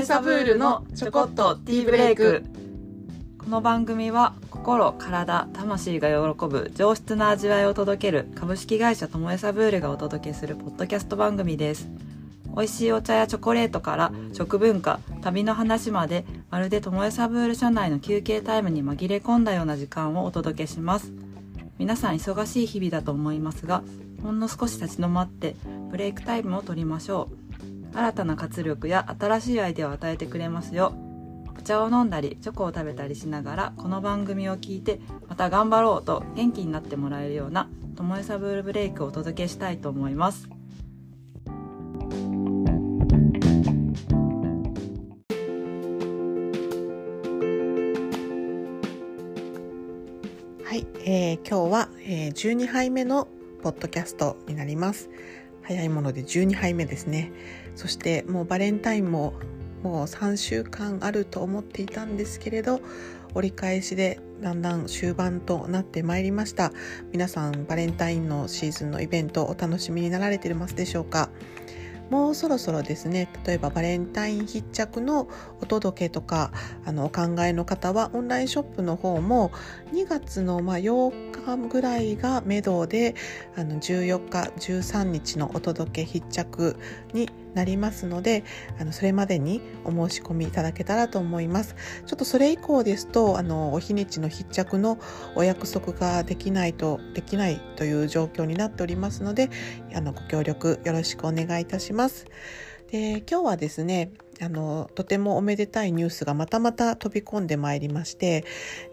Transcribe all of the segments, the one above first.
えサブールのちょこっとティーブレイク。この番組は心体魂が喜ぶ上質な味わいを届ける株式会社ともえサブールがお届けするポッドキャスト番組です。美味しいお茶やチョコレートから食文化旅の話までまるでともえサブール社内の休憩タイムに紛れ込んだような時間をお届けします。皆さん忙しい日々だと思いますがほんの少し立ち止まってブレイクタイムを取りましょう。新たな活力や新しいアイデアを与えてくれますよ。お茶を飲んだりチョコを食べたりしながらこの番組を聞いてまた頑張ろうと元気になってもらえるようなともえサブールブレイクをお届けしたいと思います。はい、えー今日は、えー12杯目のポッドキャストになります。早いもので12杯目ですね。そしてもうバレンタインももう3週間あると思っていたんですけれど折り返しでだんだん終盤となってまいりました。皆さんバレンタインのシーズンのイベントお楽しみになられてますでしょうか？もうそろそろですね例えばバレンタイン必着のお届けとかあのお考えの方はオンラインショップの方も2月のまあ8日ぐらいが目処であの14日13日のお届け必着になりますのであのそれまでにお申し込みいただけたらと思います。ちょっとそれ以降ですとあのお日にちの必着のお約束ができないとできないという状況になっておりますのであのご協力よろしくお願いいたします。で今日はですねあのとてもおめでたいニュースがまたまた飛び込んでまいりまして、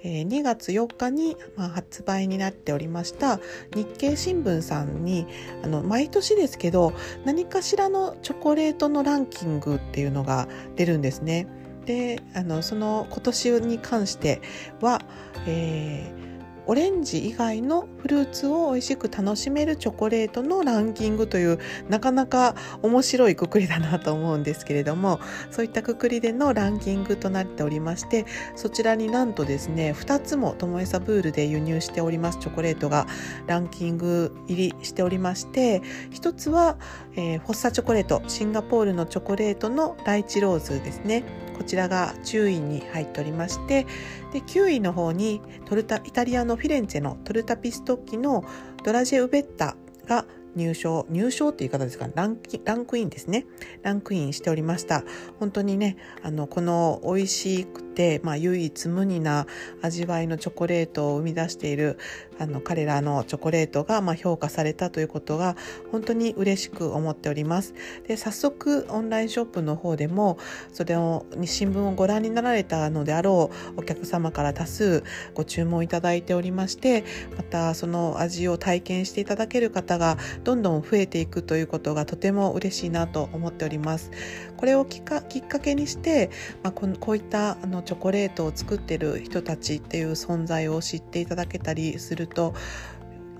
え2月4日に、ま、発売になっておりました日経新聞さんにあの毎年ですけど何かしらのチョコレートのランキングっていうのが出るんですね。であのその今年に関しては、えーオレンジ以外のフルーツを美味しく楽しめるチョコレートのランキングというなかなか面白いくくりだなと思うんですけれども そういったくくりでのランキングとなっておりましてそちらになんとですね2つもトモエサブールで輸入しておりますチョコレートがランキング入りしておりまして1つは、えーフォッサチョコレートシンガポールのチョコレートのライチローズですね。こちらが10位に入っておりましてで9位の方にトルタイタリアのフィレンツェのトルタピストッキのドラジェウベッタが入賞入賞っていう言い方ですかランキランクインですね。ランクインしておりました。本当にねあのこの美味しくて、まあ、唯一無二な味わいのチョコレートを生み出しているあの彼らのチョコレートが、ま、評価されたということが本当に嬉しく思っております。で早速オンラインショップの方でもそれをに新聞をご覧になられたのであろうお客様から多数ご注文いただいておりましてまたその味を体験していただける方がどんどん増えていくということがとても嬉しいなと思っております。これをきっかけにして、まあ、ここういったあのチョコレートを作ってる人たちっていう存在を知っていただけたりすると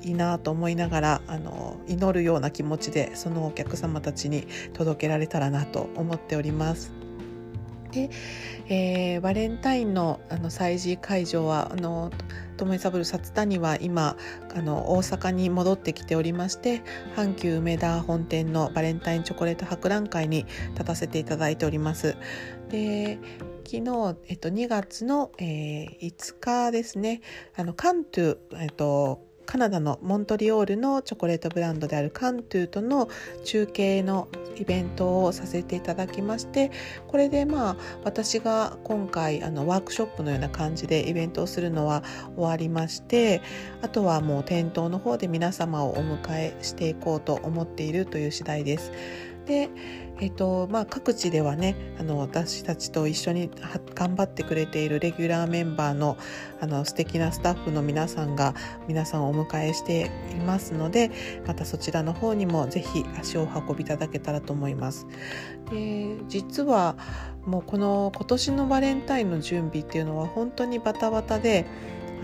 いいなと思いながらあの祈るような気持ちでそのお客様たちに届けられたらなと思っております。で、えーバレンタインのあの催事会場はあのトモエサブル札谷は今あの大阪に戻ってきておりまして阪急梅田本店のバレンタインチョコレート博覧会に立たせていただいております。で昨日、えっと、2月の、えー5日ですねあのカントゥ、えっと、カナダのモントリオールのチョコレートブランドであるカントゥーとの中継のイベントをさせていただきましてこれでまあ私が今回あのワークショップのような感じでイベントをするのは終わりましてあとはもう店頭の方で皆様をお迎えしていこうと思っているという次第です。でえっとまあ、各地ではねあの私たちと一緒に頑張ってくれているレギュラーメンバーのあの素敵なスタッフの皆さんが皆さんをお迎えしていますのでまたそちらの方にもぜひ足を運びいただけたらと思います。で実はもうこの今年のバレンタインの準備っていうのは本当にバタバタで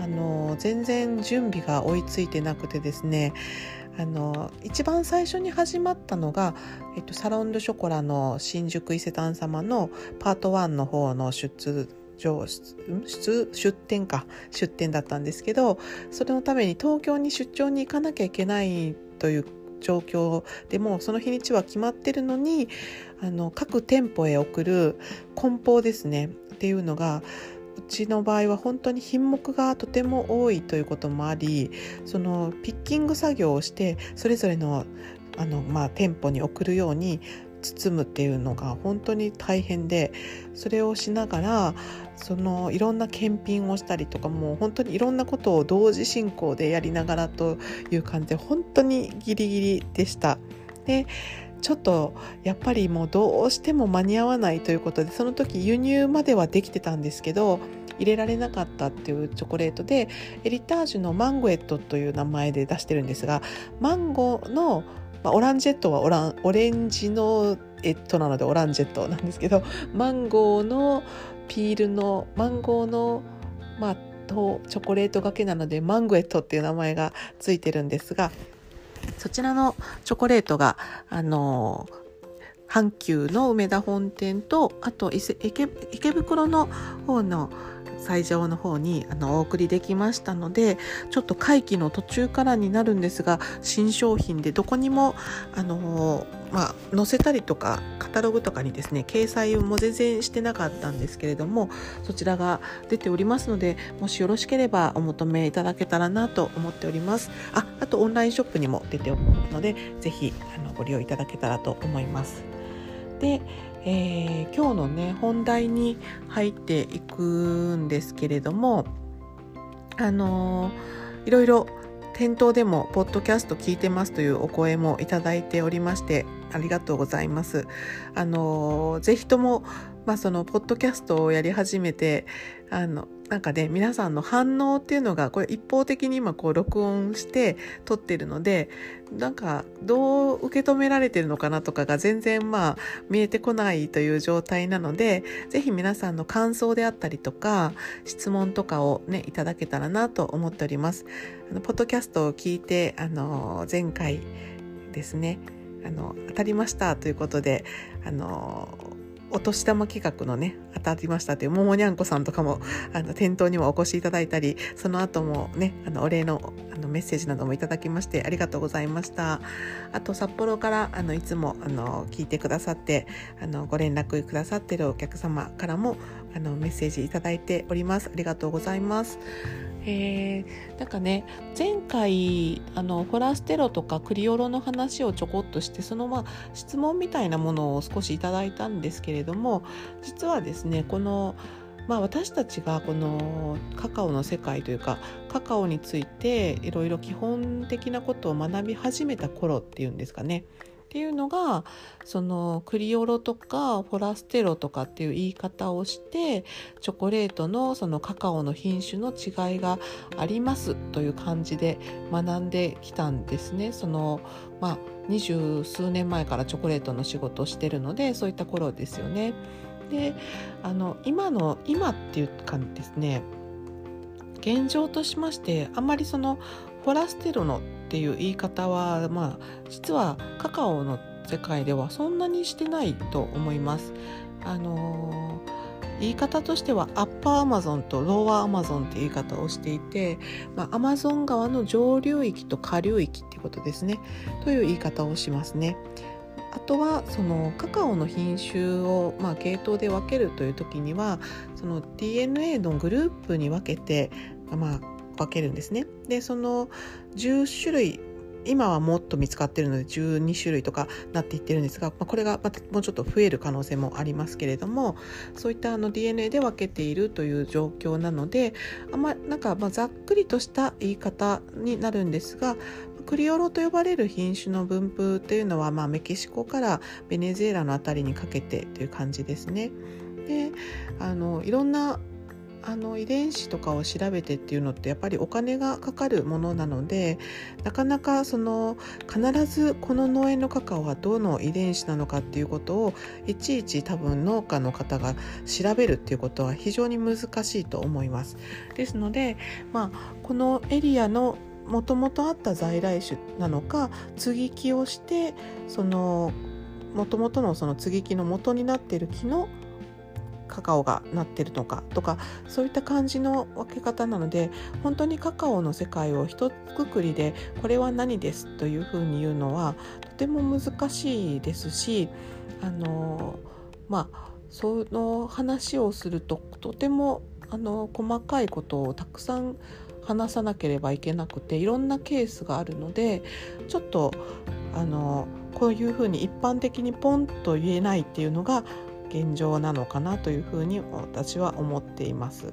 あの全然準備が追いついてなくてですねあの一番最初に始まったのが、えっと、サロン・ド・ショコラの新宿伊勢丹様のパート1の方の出場出出店か出店だったんですけどそれのために東京に出張に行かなきゃいけないという状況でもその日にちは決まってるのにあの各店舗へ送る梱包ですね。っていうのがうちの場合は本当に品目がとても多いということもありそのピッキング作業をしてそれぞれのあの、まあ、店舗に送るように包むっていうのが本当に大変でそれをしながらそのいろんな検品をしたりとかもう本当にいろんなことを同時進行でやりながらという感じで本当にギリギリでした。でちょっとやっぱりもうどうしても間に合わないということでその時輸入まではできてたんですけど入れられなかったっていうチョコレートでエリタージュのマンゴエットという名前で出してるんですがマンゴーのまあ、オランジェットはオランオレンジのエットなのでオランジェットなんですけどマンゴーのピールのマンゴーのまあとチョコレートがけなのでマンゴエットっていう名前がついてるんですがそちらのチョコレートがあの阪急の梅田本店とあと池池袋の方の最上の方にあのお送りできましたのでちょっと会期の途中からになるんですが新商品でどこにもあのまあ、載せたりとかカタログとかにですね掲載も全然してなかったんですけれどもそちらが出ておりますのでもしよろしければお求めいただけたらなと思っております。ああとオンラインショップにも出ておりますのでぜひあのご利用いただけたらと思います。でえー、今日のね本題に入っていくんですけれどもあのー、いろいろ店頭でもポッドキャスト聞いてますというお声もいただいておりましてありがとうございます。あのー、ぜひともまあそのポッドキャストをやり始めてあのなんかね皆さんの反応っていうのがこれ一方的に今こう録音して撮ってるのでなんかどう受け止められてるのかなとかが全然まあ見えてこないという状態なので是非皆さんの感想であったりとか質問とかをねいただけたらなと思っております。あのポッドキャストを聞いてあの前回ですねあの当たりましたということであのお年玉企画のね当たりましたというももにゃんこさんとかもあの店頭にもお越しいただいたりその後もねあのお礼のあのメッセージなどもいただきましてありがとうございました。あと札幌からあのいつもあの聞いてくださってあのご連絡くださってるお客様からもあのメッセージいただいております。ありがとうございます。えー、なんかね前回あのホラステロとかクリオロの話をちょこっとしてそのまあ質問みたいなものを少しいただいたんですけれども実はですねこのまあ、私たちがこのカカオの世界というかカカオについていろいろ基本的なことを学び始めた頃っていうんですかね。っていうのがそのクリオロとかフォラステロとかっていう言い方をしてチョコレートのそのカカオの品種の違いがありますという感じで学んできたんですね。そのまあ二十数年前からチョコレートの仕事をしてるのでそういった頃ですよね。であの今の今っていうかですね現状としましてあんまりそのフォラステロのっていう言い方はまあ実はカカオの世界ではそんなにしてないと思います。あのー、言い方としてはアッパーアマゾンとローアーアマゾンって言い方をしていて、まあ、アマゾン川の上流域と下流域ってことですねという言い方をしますね。あとはそのカカオの品種を、まあ、系統で分けるという時にはその DNA のグループに分けて、まあ、分けるんですね。でその10種類今はもっと見つかっているので12種類とかなっていってるんですが、まあ、これがまたもうちょっと増える可能性もありますけれどもそういったあの DNA で分けているという状況なのであんまなんかまざっくりとした言い方になるんですがクリオロと呼ばれる品種の分布というのは、まあ、メキシコからベネズエラの辺りにかけてという感じですね。であのいろんなあの遺伝子とかを調べてっていうのってやっぱりお金がかかるものなのでなかなかその必ずこの農園のカカオはどの遺伝子なのかっていうことをいちいち多分農家の方が調べるっていうことは非常に難しいと思います。ですので、まあ、このエリアのもともとあった在来種なのか接ぎ木をしてそのもともとのその接ぎ木の元になっている木のカカオがなってるのかとかそういった感じの分け方なので本当にカカオの世界を一括りでこれは何ですというふうに言うのはとても難しいですしあのまあその話をするととてもあの細かいことをたくさん話さなければいけなくていろんなケースがあるのでちょっとあのこういうふうに一般的にポンと言えないっていうのが現状なのかなというふうに私は思っています。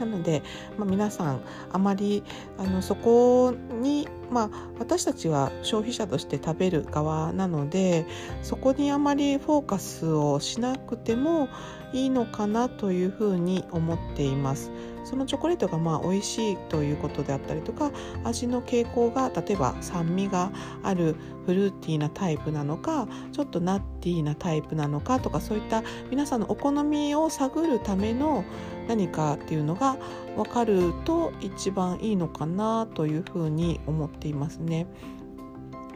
なので、まあ、皆さんあまりあのそこに、まあ、私たちは消費者として食べる側なのでそこにあまりフォーカスをしなくてもいいのかなというふうに思っています。そのチョコレートがまあ美味しいということであったりとか味の傾向が例えば酸味があるフルーティーなタイプなのかちょっとナッティーなタイプなのかとかそういった皆さんのお好みを探るための何かっていうのが分かると一番いいのかなというふうに思っていますね。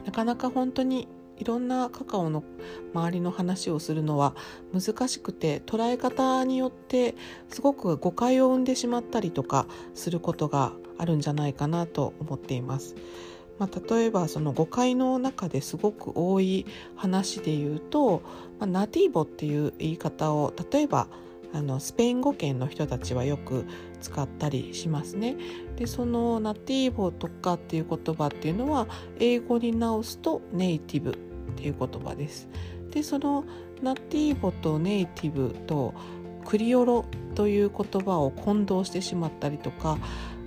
なかなか本当にいろんなカカオの周りの話をするのは難しくて捉え方によってすごく誤解を生んでしまったりとかすることがあるんじゃないかなと思っています。まあ、例えばその誤解の中ですごく多い話で言うと、まあ、ナティーボっていう言い方を例えばあのスペイン語圏の人たちはよく使ったりしますね。でそのナティーボとかっていう言葉っていうのは英語に直すとネイティブっていう言葉です。でそのナティーボとネイティブとクリオロという言葉を混同してしまったりとか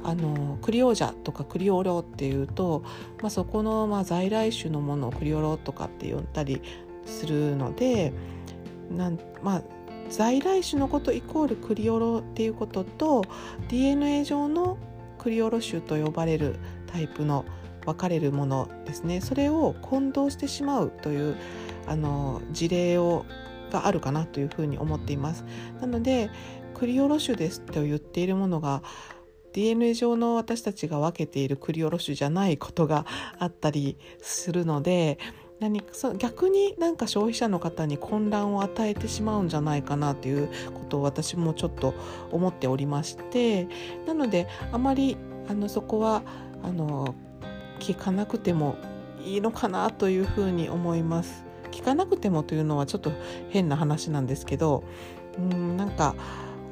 あのクリオージャとかクリオロっていうと、まあ、そこの、まあ、在来種のものをクリオロとかって呼んだりするのでなんまあ在来種のことイコールクリオロっていうことと DNA 上のクリオロ種と呼ばれるタイプの分かれるものですねそれを混同してしまうというあの事例をがあるかなというふうに思っています。なのでクリオロ種ですと言っているものが DNA 上の私たちが分けているクリオロ種じゃないことがあったりするので何そ逆になんか消費者の方に混乱を与えてしまうんじゃないかなということを私もちょっと思っておりましてなのであまりあのそこはあの聞かなくてもいいのかなというふうに思います。聞かなくてもというのはちょっと変な話なんですけどうんなんか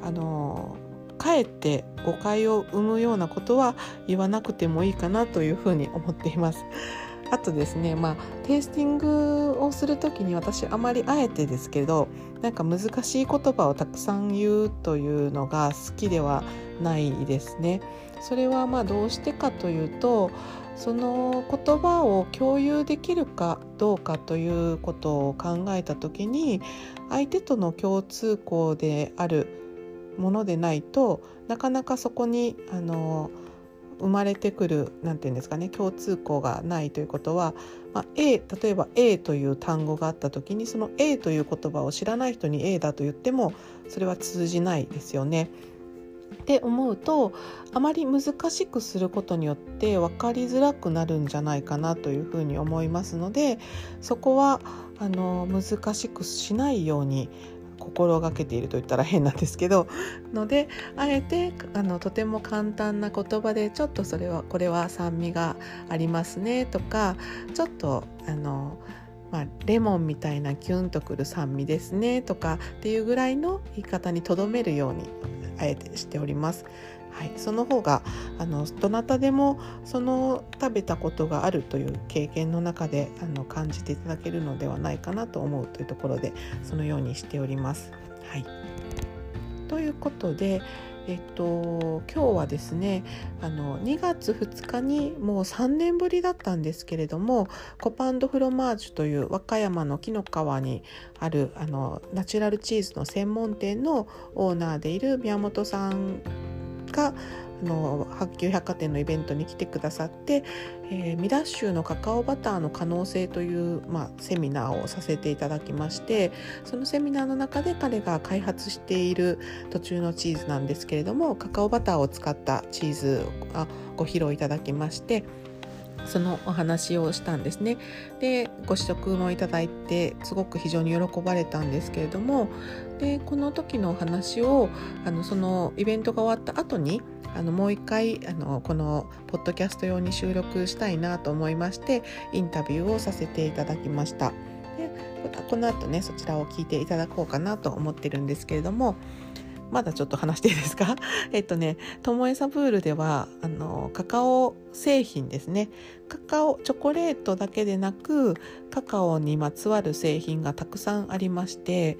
あのかえって誤解を生むようなことは言わなくてもいいかなというふうに思っています。あとですねまあテイスティングをする時に私あまりあえてですけどなんか難しい言葉をたくさん言うというのが好きではないですね。それはまあどうしてかというとその言葉を共有できるかどうかということを考えた時に相手との共通項であるものでないとなかなかそこにあの生まれてくる何て言うんですかね共通項がないということは、まあ、A 例えば A という単語があった時にその A という言葉を知らない人に A だと言ってもそれは通じないですよね。って思うとあまり難しくすることによって分かりづらくなるんじゃないかなというふうに思いますのでそこはあの難しくしないように心がけていると言ったら変なんですけどのであえてあのとても簡単な言葉でちょっとそれはこれは酸味がありますねとかちょっとあのまあ、レモンみたいなキュンとくる酸味ですねとかっていうぐらいの言い方にとどめるようにあえてしております。はい、その方があのどなたでもその食べたことがあるという経験の中であの感じていただけるのではないかなと思うというところでそのようにしております。はい、ということで、えっと、今日はですねあの2月2日にもう3年ぶりだったんですけれどもコパンドフロマージュという和歌山の紀の川にあるあのナチュラルチーズの専門店のオーナーでいる宮本さんがの白球百貨店のイベントに来てくださって、えー、ミラッシュのカカオバターの可能性という、まあ、セミナーをさせていただきましてそのセミナーの中で彼が開発している途中のチーズなんですけれどもカカオバターを使ったチーズをご披露いただきましてそのお話をしたんですね。でご試食もいただいてすごく非常に喜ばれたんですけれどもでこの時のお話をあのそのイベントが終わった後にあのもう一回あのこのポッドキャスト用に収録したいなと思いましてインタビューをさせていただきました。でこの後ねそちらを聞いていただこうかなと思ってるんですけれどもまだちょっと話していいですか？えっとね、ともえサブールでは、あの、カカオ製品ですね。カカオ、チョコレートだけでなく、カカオにまつわる製品がたくさんありまして、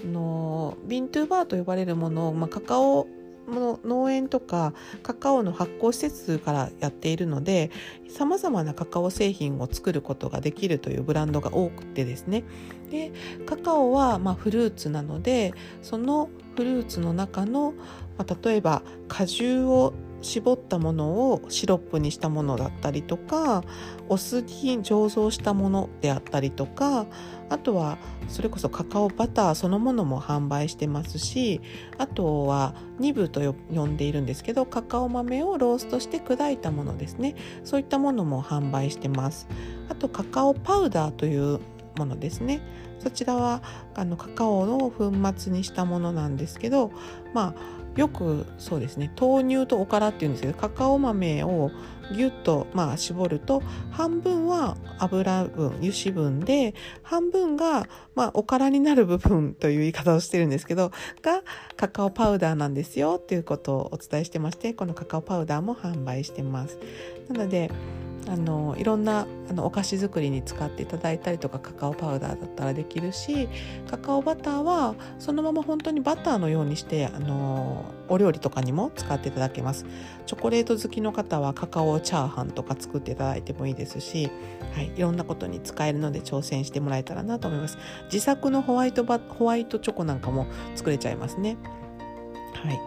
その、ビントゥーバーと呼ばれるものを、まあ、カカオの農園とかカカオの発酵施設からやっているのでさまざまなカカオ製品を作ることができるというブランドが多くてですね。でカカオはまフルーツなのでそのフルーツの中の、まあ、例えば果汁を絞ったものをシロップにしたものだったりとかお酢に醸造したものであったりとかあとはそれこそカカオバターそのものも販売してますしあとはニブと呼んでいるんですけどカカオ豆をローストして砕いたものですね。そういったものも販売してます。あとカカオパウダーというものですね。そちらはあのカカオの粉末にしたものなんですけどまあよくそうですね豆乳とおからっていうんですけどカカオ豆をギュッとまあ絞ると半分は油分油脂分で半分がまあおからになる部分という言い方をしてるんですけどがカカオパウダーなんですよっていうことをお伝えしてましてこのカカオパウダーも販売してます。なのであのいろんなあのお菓子作りに使っていただいたりとかカカオパウダーだったらできるしカカオバターはそのまま本当にバターのようにしてあのお料理とかにも使っていただけます。チョコレート好きの方はカカオチャーハンとか作っていただいてもいいですし、はい、いろんなことに使えるので挑戦してもらえたらなと思います。自作のホワイトバホワイトチョコなんかも作れちゃいますね。はい。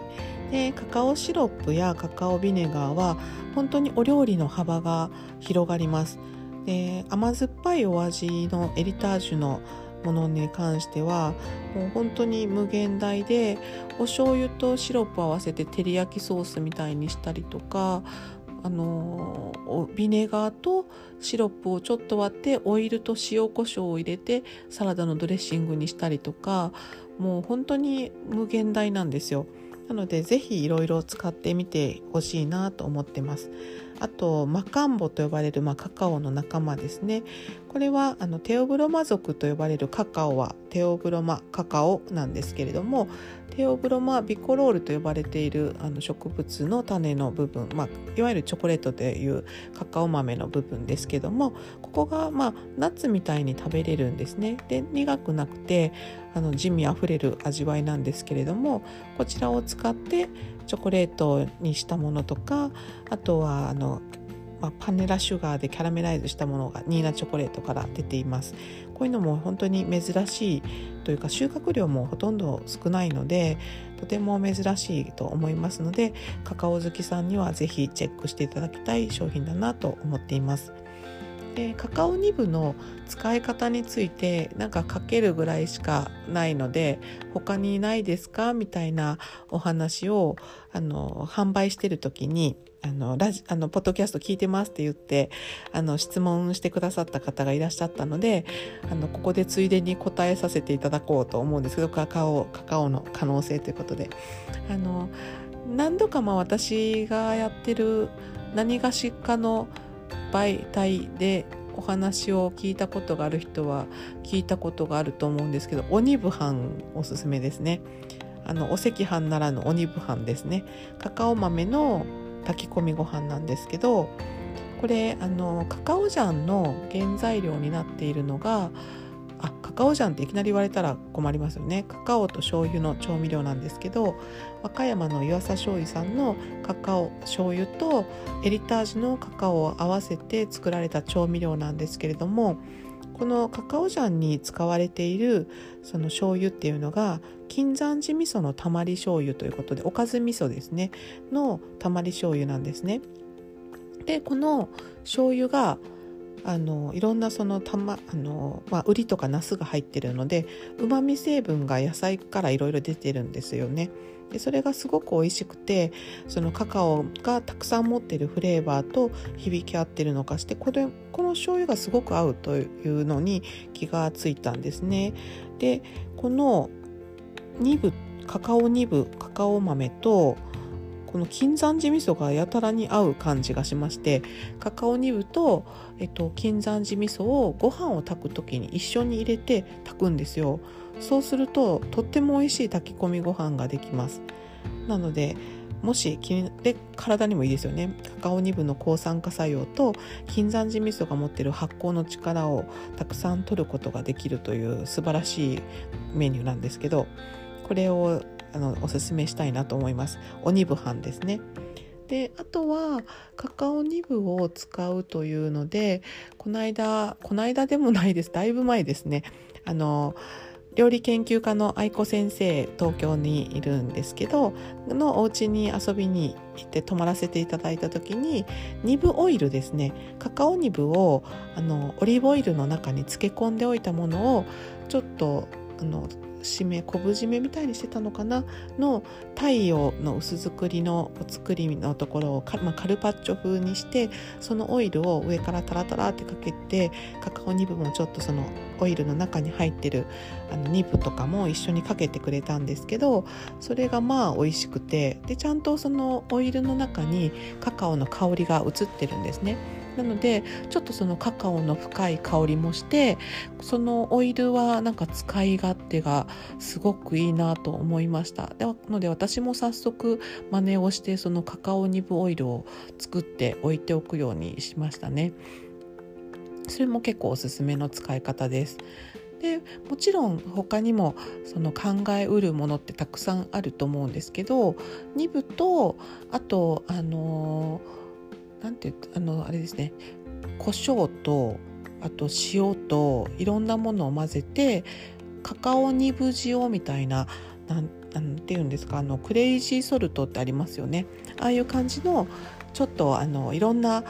でカカオシロップやカカオビネガーは本当にお料理の幅が広がりますで甘酸っぱいお味のエリタージュのものに関してはもう本当に無限大でお醤油とシロップ合わせて照り焼きソースみたいにしたりとかあのビネガーとシロップをちょっと割ってオイルと塩コショウを入れてサラダのドレッシングにしたりとかもう本当に無限大なんですよ。なのでぜひいろいろ使ってみてほしいなと思ってます。あとマカンボと呼ばれる、まあ、カカオの仲間ですねこれはあのテオブロマ属と呼ばれるカカオはテオブロマカカオなんですけれどもテオブロマビコロールと呼ばれているあの植物の種の部分、まあ、いわゆるチョコレートというカカオ豆の部分ですけどもここが、まあ、ナッツみたいに食べれるんですね。で苦くなくてあの地味あふれる味わいなんですけれどもこちらを使ってチョコレートにしたものとかあとはあの、まあ、パネラシュガーでキャラメライズしたものがニーナチョコレートから出ていますこういうのも本当に珍しいというか収穫量もほとんど少ないのでとても珍しいと思いますのでカカオ好きさんには是非チェックしていただきたい商品だなと思っています。でカカオニブの使い方についてなんかかけるぐらいしかないので他にないですかみたいなお話をあの販売してる時にあのラジあのポッドキャスト聞いてますって言ってあの質問してくださった方がいらっしゃったのであのここでついでに答えさせていただこうと思うんですけどカカオカカオの可能性ということで。あの何度かまあ私がやってる何がしかの媒体でお話を聞いたことがある人は聞いたことがあると思うんですけど鬼部飯おすすめですね。あのお赤飯ならぬ鬼部飯ですね。カカオ豆の炊き込みご飯なんですけどこれあのカカオジャンの原材料になっているのがあカカオジャンっていきなり言われたら困りますよね。カカオと醤油の調味料なんですけど和歌山の湯浅醤油さんのカカオ醤油とエリタージュのカカオを合わせて作られた調味料なんですけれどもこのカカオジャンに使われているその醤油っていうのが金山寺味噌のたまり醤油ということでおかず味噌ですねのたまり醤油なんですね。でこの醤油があのいろんなそのたまあの、まあ、ウリとかナスが入ってるのでうまみ成分が野菜からいろいろ出てるんですよね。でそれがすごく美味しくてそのカカオがたくさん持ってるフレーバーと響き合ってるのかしてこれこの醤油がすごく合うというのに気がついたんですね。でこの2部カカオ2部カカオ豆とこの金山寺味噌がやたらに合う感じがしましてカカオニブと、えっと、金山寺味噌をご飯を炊く時に一緒に入れて炊くんですよ。そうするととっても美味しい炊き込みご飯ができます。なのでもし気にで体にもいいですよね。カカオニブの抗酸化作用と金山寺味噌が持ってる発酵の力をたくさん取ることができるという素晴らしいメニューなんですけどこれをあのおすすめしたいなと思います。おニブ飯ですね。であとはカカオニブを使うというのでこの間この間でもないです。だいぶ前ですね。あの料理研究家の愛子先生東京にいるんですけどのお家に遊びに行って泊まらせていただいた時にニブオイルですね。カカオニブをあのオリーブオイルの中に漬け込んでおいたものをちょっとあの締め昆布締めみたいにしてたのかな？の太陽の薄作りのお作りのところを,、まあ、カルパッチョ風にしてそのオイルを上からタラタラってかけてカカオニブもちょっとそのオイルの中に入ってるあのニブとかも一緒にかけてくれたんですけどそれがまあ美味しくてでちゃんとそのオイルの中にカカオの香りが移ってるんですね。なのでちょっとそのカカオの深い香りもしてそのオイルはなんか使い勝手がすごくいいなと思いました。なので私も早速真似をしてそのカカオニブオイルを作って置いておくようにしましたね。それも結構おすすめの使い方です。でもちろん他にもその考えうるものってたくさんあると思うんですけど2部とあとあのーなんてあのあれですね。胡椒とあと塩といろんなものを混ぜてカカオニブ塩みたいななんなんていうんですかあのクレイジーソルトってありますよね。ああいう感じのちょっとあのいろんな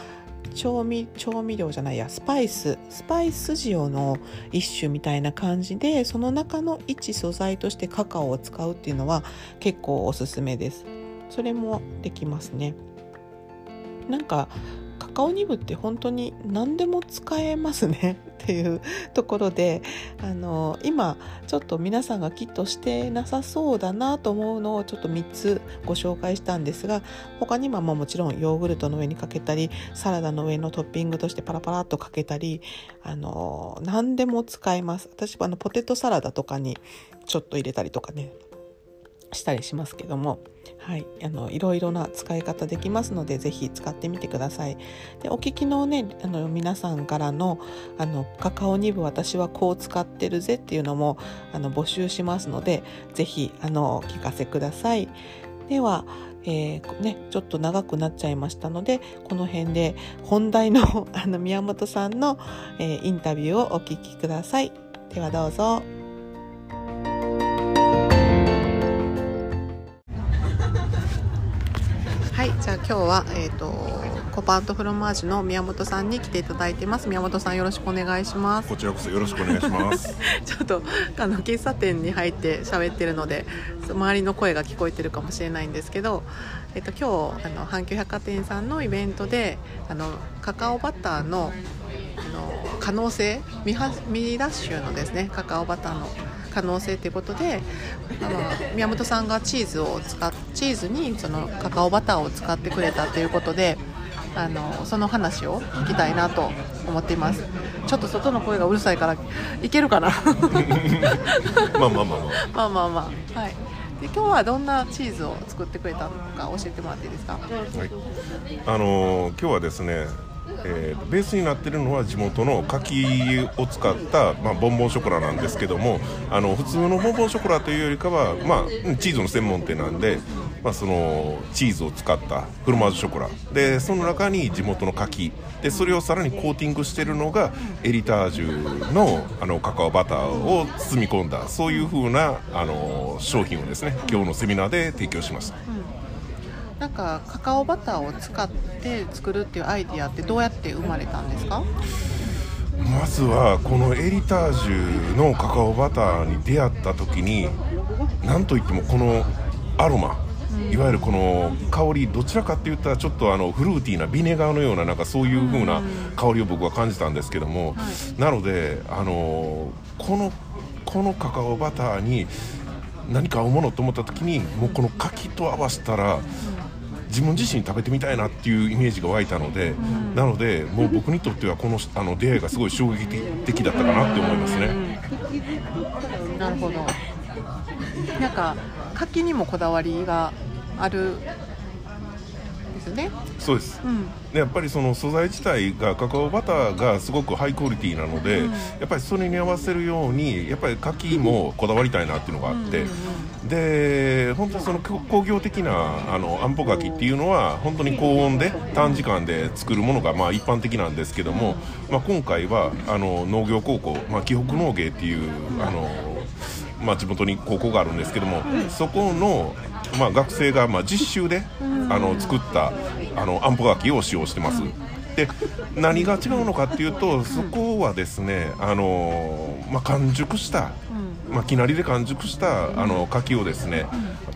調味調味料じゃないやスパイススパイス塩の一種みたいな感じでその中の一素材としてカカオを使うっていうのは結構おすすめです。それもできますね。なんかカカオニブって本当に何でも使えますね。っていうところであの今ちょっと皆さんがきっとしてなさそうだなと思うのをちょっと3つご紹介したんですが他にももちろんヨーグルトの上にかけたりサラダの上のトッピングとしてパラパラっとかけたりあの何でも使えます。私はあのポテトサラダとかにちょっと入れたりとかねしたりしますけども、はい、あのいろいろな使い方できますのでぜひ使ってみてください。でお聞きのねあの皆さんからのあのカカオニブ私はこう使ってるぜっていうのもあの募集しますのでぜひあのお聞かせください。ではえー、ね、ちょっと長くなっちゃいましたのでこの辺で本題のあの宮本さんの、えー、インタビューをお聞きください。ではどうぞ。はいじゃあ今日は、えーと、コパントフロマージュの宮本さんに来ていただいてます。宮本さんよろしくお願いします。こちらこそよろしくお願いします。ちょっとあの喫茶店に入って喋ってるので周りの声が聞こえてるかもしれないんですけど、えーと、今日あの阪急百貨店さんのイベントであのカカオバターのあの可能性ミハミラッシュのですねカカオバターの可能性ということであの宮本さんがチーズを使っチーズにそのカカオバターを使ってくれたということであのその話を聞きたいなと思っています。ちょっと外の声がうるさいからいけるかな？まあまあまあまあ。まあまあまあ。はい。で今日はどんなチーズを作ってくれたのか教えてもらっていいですか、はい、あのー、今日はですねえー、ベースになってるのは地元の柿を使った、まあ、ボンボンショコラなんですけどもあの普通のボンボンショコラというよりかは、まあ、チーズの専門店なんで、まあ、そのチーズを使ったフロマージュショコラでその中に地元の柿でそれをさらにコーティングしてるのがエリタージュのあのカカオバターを包み込んだそういう風なあな商品をですね今日のセミナーで提供しました。うんなんかカカオバターを使って作るっていうアイディアってどうやって生まれたんですか？まずはこのエリタージュのカカオバターに出会った時に何といってもこのアロマいわゆるこの香りどちらかって言ったらちょっとあのフルーティーなビネガーのようななんかそういう風な香りを僕は感じたんですけども、なのであのこのこのカカオバターに何か合うものと思った時にもうこの柿と合わせたら自分自身食べてみたいなっていうイメージが湧いたので、なのでもう僕にとってはこのあの出会いがすごい衝撃的だったかなって思いますね。なるほど。なんか柿にもこだわりがあるですよね。そうです。うん。でやっぱりその素材自体がカカオバターがすごくハイクオリティなので、うん。やっぱりそれに合わせるようにやっぱり柿もこだわりたいなっていうのがあって、うんうんで本当にその工業的なあのあんぽ柿っていうのは本当に高温で短時間で作るものがまあ一般的なんですけども、まあ、今回はあの農業高校、まあ、紀北農芸っていうあの、まあ、地元に高校があるんですけども、そこの、まあ、学生がまあ実習で、あの作ったあのあんぽ柿を使用してます。で何が違うのかっていうとそこはですねあの、まあ、完熟したまあ、きなりで完熟したあの柿をですね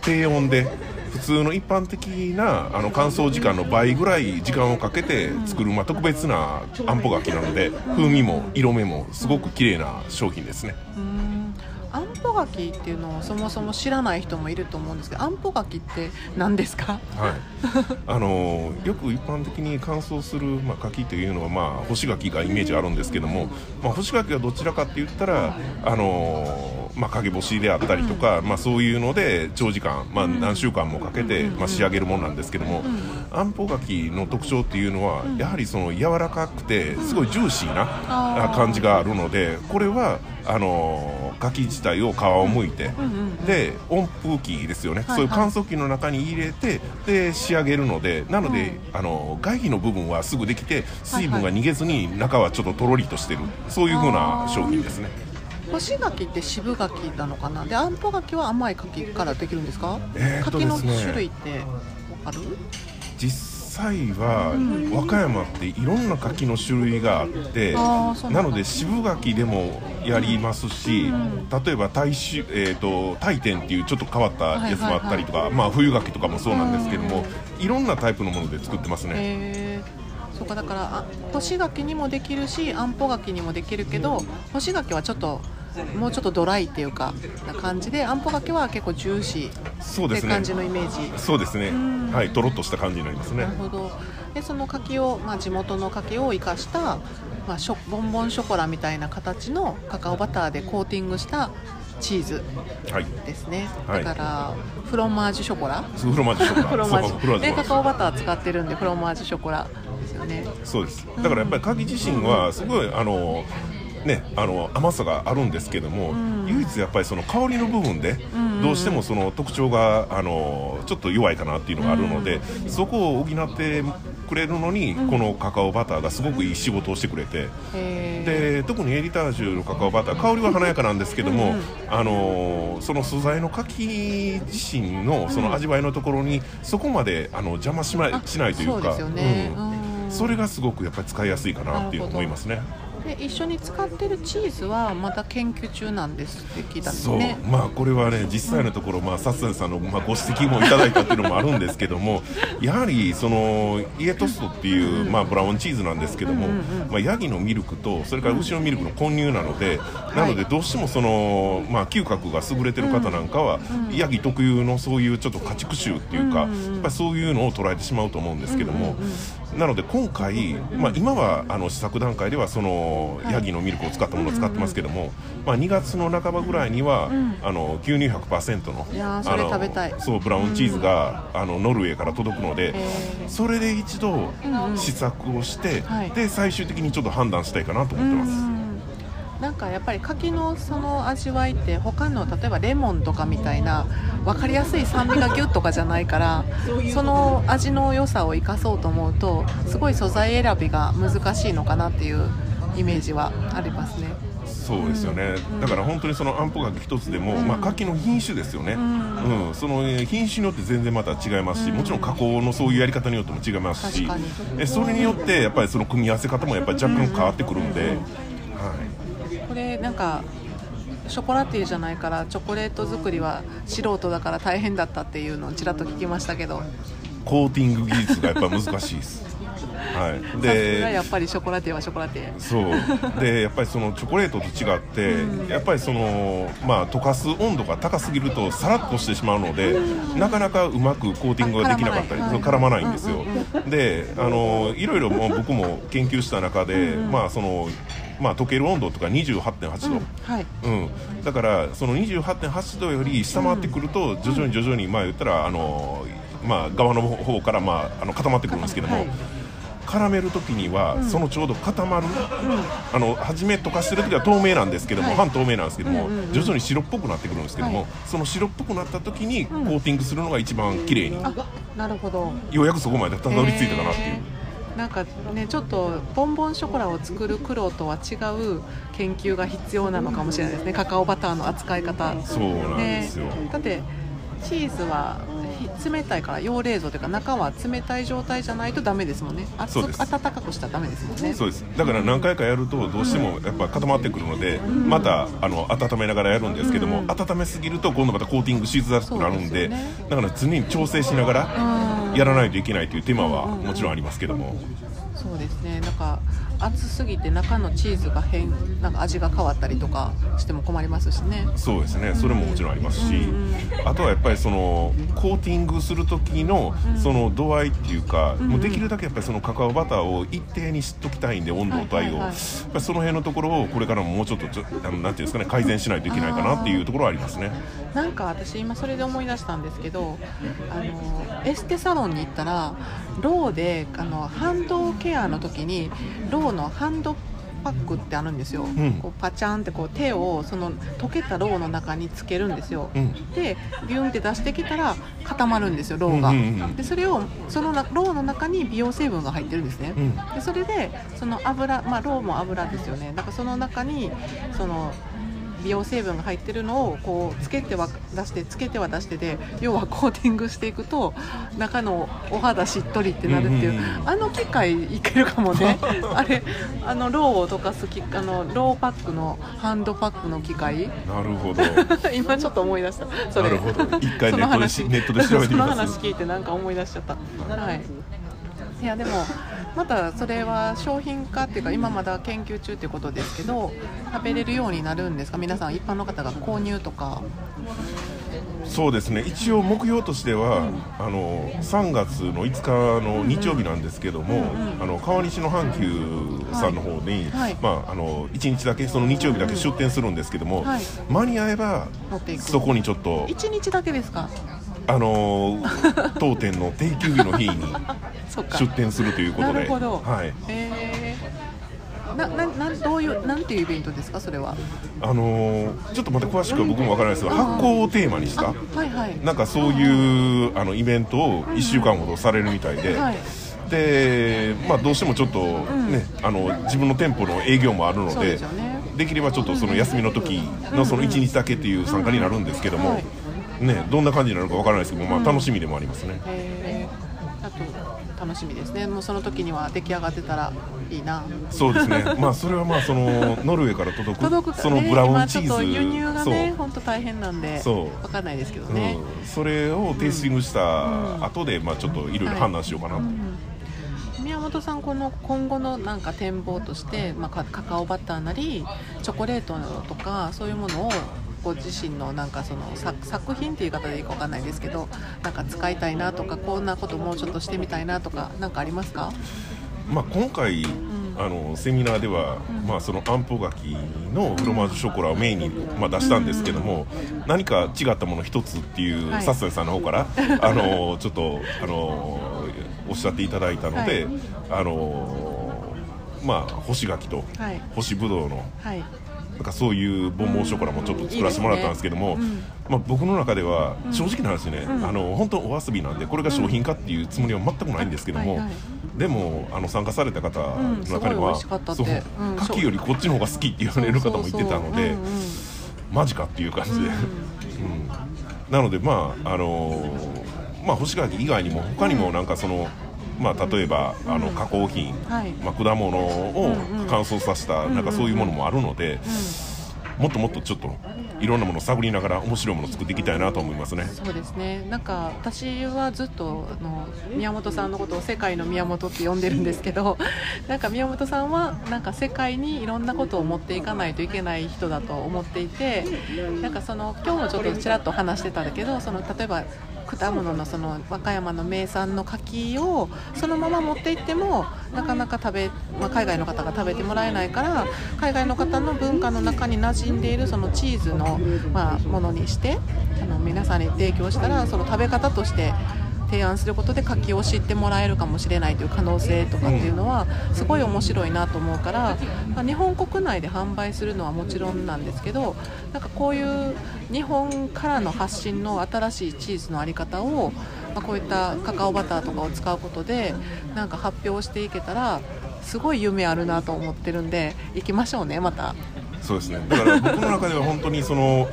低温で普通の一般的なあの乾燥時間の倍ぐらい時間をかけて作る、まあ、特別なあんぽ柿なので風味も色目もすごく綺麗な商品ですね。うん。あんぽ柿っていうのをそもそも知らない人もいると思うんですけどあんぽ柿って何ですか？はい、あのよく一般的に乾燥する、まあ、柿というのは、まあ、干し柿がイメージあるんですけども、まあ、干し柿はどちらかって言ったら、あのまあ、陰干しであったりとか、まあ、そういうので長時間、まあ、何週間もかけて、まあ、仕上げるものなんですけども、あんぽ柿の特徴っていうのは、やはりその柔らかくてすごいジューシーな感じがあるのでこれはあの柿自体を皮を剥いて、で温風機ですよね、はいそういう乾燥機の中に入れてで仕上げるのでなので、あの外皮の部分はすぐできて水分が逃げずに中はちょっととろりとしてる。そういう風な商品ですね干し柿って渋柿なのかな？であんぽ柿は甘い柿からできるんですか、えーっと柿の種類ってわかる？実際は、和歌山っていろんな柿の種類があってうなんだ。なので渋柿でもやりますし、例えば大酒、えー、と大天っていうちょっと変わったやつもあったりとか、まあ、冬柿とかもそうなんですけども、いろんなタイプのもので作ってますね。へー。そうかだからあ干し柿にもできるしあんぽ柿にもできるけど干し柿はちょっともうちょっとドライっていうかな感じであんぽ柿は結構ジューシーそうですね。って感じのイメージ。そうですね、はい、とろっとした感じになりますね。なる。ほど。でその柿を、まあ、地元の柿を生かした、まあ、ショボンボンショコラみたいな形のカカオバターでコーティングしたチーズはい、ですね、はい。だからフロマージュショコラフロ マージュショコラ、でカュ。カオバター使ってるんでフロマージュショコラですよね。そうです。だからやっぱり柿自身はすごいあのねあの甘さがあるんですけども、唯一やっぱりその香りの部分でどうしてもその特徴があのちょっと弱いかなっていうのがあるので、そこを補ってくれるのに、このカカオバターがすごくいい仕事をしてくれて。で特にエリタージュのカカオバター香りは華やかなんですけども、あのその素材の柿自身のその味わいのところにそこまであの邪魔しないあしないというかそれがすごくやっぱり使いやすいかなっていう思いますね。で一緒に使ってるチーズはまた研究中なんですって聞いたんですそう。ねまあこれはね実際のところ、まあ、サスさんの、まあ、ご指摘もいただいたっていうのもあるんですけども やはりそのイエトストっていう、まあ、ブラウンチーズなんですけども、まあ、ヤギのミルクとそれから牛のミルクの混入なので、なのでどうしてもその、まあ、嗅覚が優れてる方なんかは、ヤギ特有のそういうちょっと家畜臭っていうか、やっぱりそういうのを捉えてしまうと思うんですけども、なので今回、まあ、今はあの試作段階ではその、ヤギのミルクを使ったものを使ってますけども、まあ、2月の半ばぐらいには、あの牛乳100%のいやーそれあの食べたい。そうブラウンチーズが、あのノルウェーから届くので、それで一度試作をして、はい。で最終的にちょっと判断したいかなと思ってます。うんなんかやっぱり柿のその味わいって他の例えばレモンとかみたいな分かりやすい酸味がギュッとかじゃないからその味の良さを生かそうと思うとすごい素材選びが難しいのかなっていうイメージはありますね。そうですよね、だから本当にそのあんぽ柿一つでも、まあ、柿の品種ですよね、うん。そのえー品種によって全然また違いますし、もちろん加工のそういうやり方によっても違いますしえそれによってやっぱりその組み合わせ方もやっぱり若干変わってくるんで、なんかショコラティエじゃないからチョコレート作りは素人だから大変だったっていうのをちらっと聞きましたけど。コーティング技術がやっぱ難しいですはい、でやっぱりショコラテはショコラテそう。でやっぱりそのチョコレートと違って、やっぱりそのまあ溶かす温度が高すぎるとさらっとしてしまうので、なかなかうまくコーティングができなかったり絡まないんですよ、であのいろいろもう僕も研究した中で、まあそのまあ溶ける温度とか28.8度、はい。うん、だからその28.8度より下回ってくると徐々に徐々にまあ言ったらあの、まあ、側の方から、まあ、あの固まってくるんですけども、はい絡める時には、そのちょうど固まる、あの初め溶かしてる時は透明なんですけども、はい。半透明なんですけども、うんうんうん。徐々に白っぽくなってくるんですけども、はい。その白っぽくなった時にコーティングするのが一番綺麗に、あなるほど。ようやくそこまでたどり着いたかなっていう。なんかねちょっとボンボンショコラを作る苦労とは違う研究が必要なのかもしれないですね。カカオバターの扱い方。そうなんですよ、ね。だってチーズはひ冷たいから用冷蔵というか中は冷たい状態じゃないとダメですもんね。熱そうです。温かくしたらダメですもんね。そうです。だから何回かやるとどうしてもやっぱ固まってくるので、またあの温めながらやるんですけども、うん。温めすぎると今度またコーティングしづらくなるんでね。だから常に調整しながらうん。やらないといけないという手間はうんうんうんもちろんありますけども、そうですね。なんか熱すぎて中のチーズが変なんか味が変わったりとかしても困りますしね。そうですね。それももちろんありますし、うんあとはやっぱりそのコーティングする時のその度合いっていうか、んもうできるだけやっぱりそのカカオバターを一定にしときたいんで温度と帯を、やっぱりその辺のところをこれからももうちょっとちょあのなんていうんですかね改善しないといけないかなっていうところはありますね。なんか私今それで思い出したんですけどあのエステサロンに行ったらローであのハンドケアの時にローローのハンドパックってあるんですよ、うんこうパチャンってこう手をその溶けたローの中につけるんですよ、うんでビュンって出してきたら固まるんですよローが、うんうんうんでそれをそのローの中に美容成分が入ってるんですね、うんでそれでその油、まあ、ローも油ですよねだからその中にその美容成分が入ってるのをこうつけては出してつけては出してで要はコーティングしていくと中のお肌しっとりってなるっていう,、うんうんうん。あの機械いけるかもね。あれあのローを溶かすきあのローパックのハンドパックの機械。なるほど。今ちょっと思い出した。それ。なるほど。一回その話ネットでネットで調べてみます。その話聞いてなんか思い出しちゃった。はいいやでもまたそれは商品化っていうか今まだ研究中っていうことですけど食べれるようになるんですか？皆さん一般の方が購入とか。そうですね。一応目標としては、あの3月の5日の日曜日なんですけども、あの川西の阪急さんの方に、はい。まあ、あの1日だけその日曜日だけ出店するんですけども、はい。間に合えばそこにちょっと。一日だけですか？あの当店の定休日の日に 出店するということで。なるほど。はい。へえなななんどういうなんていうイベントですか？それは。あのちょっとまた詳しくは僕もわからないですけど、発酵をテーマにした。あはいはい。なんかそういうあのイベントを1週間ほどされるみたいで、はい。でまあ、どうしてもちょっと、ねあの自分の店舗の営業もあるのででね。できればちょっとその休みの時のその1日だけっていう参加になるんですけども、はいね、どんな感じになるかわからないですけども、まあ、楽しみでもありますね。へえあと楽しみですね。もうその時には出来上がってたらいいな。そうですね、まあ、それはまあその ノルウェーから届く届くかそのブラウン今チーズ。ちょっと輸入がね本当大変なんでそう。わかんないですけどね、うん、それをテイスティングした後で、まあ、ちょっといろいろ判断しようかなと、宮本さんこの今後のなんか展望として、まあ、カカカオバターなりチョコレートとかそういうものをご自身のなんかその作作品っていう言い方でいいかわかんないですけどなんか使いたいなとかこんなこともうちょっとしてみたいなとかなんかありますか？まあ、今回、あのセミナーでは、まあ、そのあんぽ柿のフロマージュショコラをメインに、まあ、出したんですけども、何か違ったもの一つっていう、はい。サッサイさんの方から あのちょっとあのおっしゃっていただいたので、はい。あのまあ、干し柿とはい。干しぶどうのはいなんかそういうボンボンショコラもちょっと作らせてもらったんですけども、いいですねまあ、僕の中では正直な話ね、あの本当お遊びなんでこれが商品化っていうつもりは全くないんですけども、はいはい。でもあの参加された方の中には、そううん牡蠣よりこっちの方が好きって言われる方も言ってたのでマジかっていう感じで、うんなのでまああのーまあ干し柿以外にも他にもなんかその、まあ、例えば、あの加工品、はい。まあ、果物を乾燥させた、なんかそういうものもあるので、もっともっとちょっといろんなものを探りながら面白いものを作っていきたいなと思いますね。そうですね。なんか私はずっとあの宮本さんのことを世界の宮本って呼んでるんですけど なんか宮本さんはなんか世界にいろんなことを持っていかないといけない人だと思っていてなんかその今日もちょっとちらっと話してたんだけどその例えば果物のその和歌山の名産の柿をそのまま持って行ってもなかなか食べ、まあ、海外の方が食べてもらえないから海外の方の文化の中に馴染んでいるそのチーズの、まあ、ものにしてあの皆さんに提供したらその食べ方として提案することで柿を知ってもらえるかもしれないという可能性とかっていうのはすごい面白いなと思うから、まあ、日本国内で販売するのはもちろんなんですけどなんかこういう日本からの発信の新しいチーズの在り方を、まあ、こういったカカオバターとかを使うことでなんか発表していけたらすごい夢あるなと思ってるんで行きましょうねまた。そうですねだから僕の中では本当にその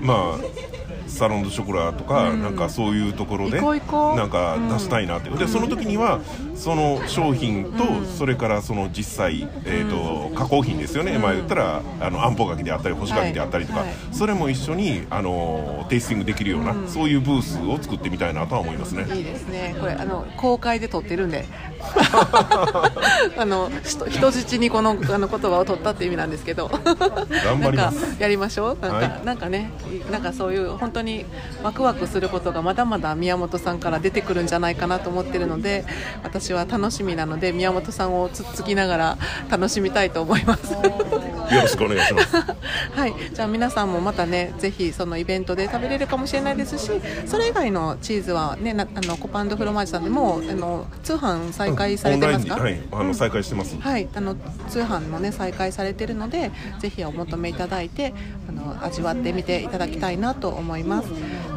まあサロンドショコラとか、うん、なんかそういうところでなんか出したいなって、うん、でその時にはその商品と、それからその実際、えーと加工品ですよね、まあ言ったらあのあんぽ柿であったり干し柿であったりとか、それも一緒にあのテイスティングできるような、そういうブースを作ってみたいなとは思いますね。いいですね。これあの公開で撮ってるんで。あの人質にこのあの言葉を取ったって意味なんですけど。頑張ります。やりましょう。なんかはい、なんかねなんかそういう本当にワクワクすることがまだまだ宮本さんから出てくるんじゃないかなと思ってるので私は楽しみなので宮本さんをつっつきながら楽しみたいと思います。よろしくお願いします。はい。じゃあ皆さんもまたねぜひそのイベントで食べれるかもしれないですしそれ以外のチーズはねあのコパンドフロマージュさんでもあの通販再開されてますか、はい、あの再開してます、はい。あの通販もね再開されてるのでぜひお求めいただいてあの味わってみていただきたいなと思います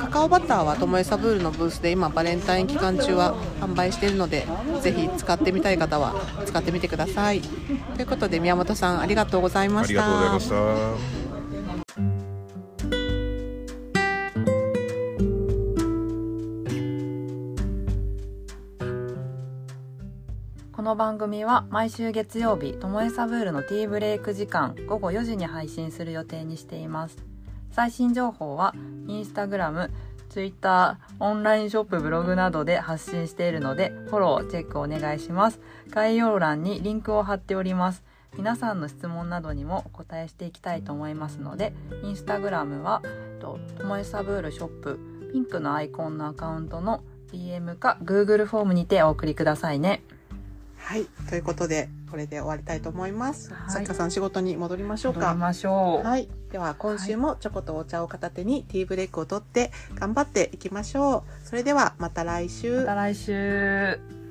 カカオバターはともえサブールのブースで今バレンタイン期間中は販売しているのでぜひ使ってみたい方は使ってみてくださいということで宮本さんありがとうございましたありがとうございましたこの番組は毎週月曜日、ともえサブールのティーブレイク時間午後4時に配信する予定にしています。最新情報はインスタグラム、ツイッター、オンラインショップ、ブログなどで発信しているので、フォロー、チェックお願いします。概要欄にリンクを貼っております。皆さんの質問などにもお答えしていきたいと思いますので、インスタグラムは、ともえサブールショップ、ピンクのアイコンのアカウントの DM か Google フォームにてお送りくださいね。はい、ということで、これで終わりたいと思います。さっかさん仕事に戻りましょうか。戻りましょう。はい、では今週もチョコとお茶を片手にティーブレイクを取って頑張っていきましょう。それではまた来週。また来週。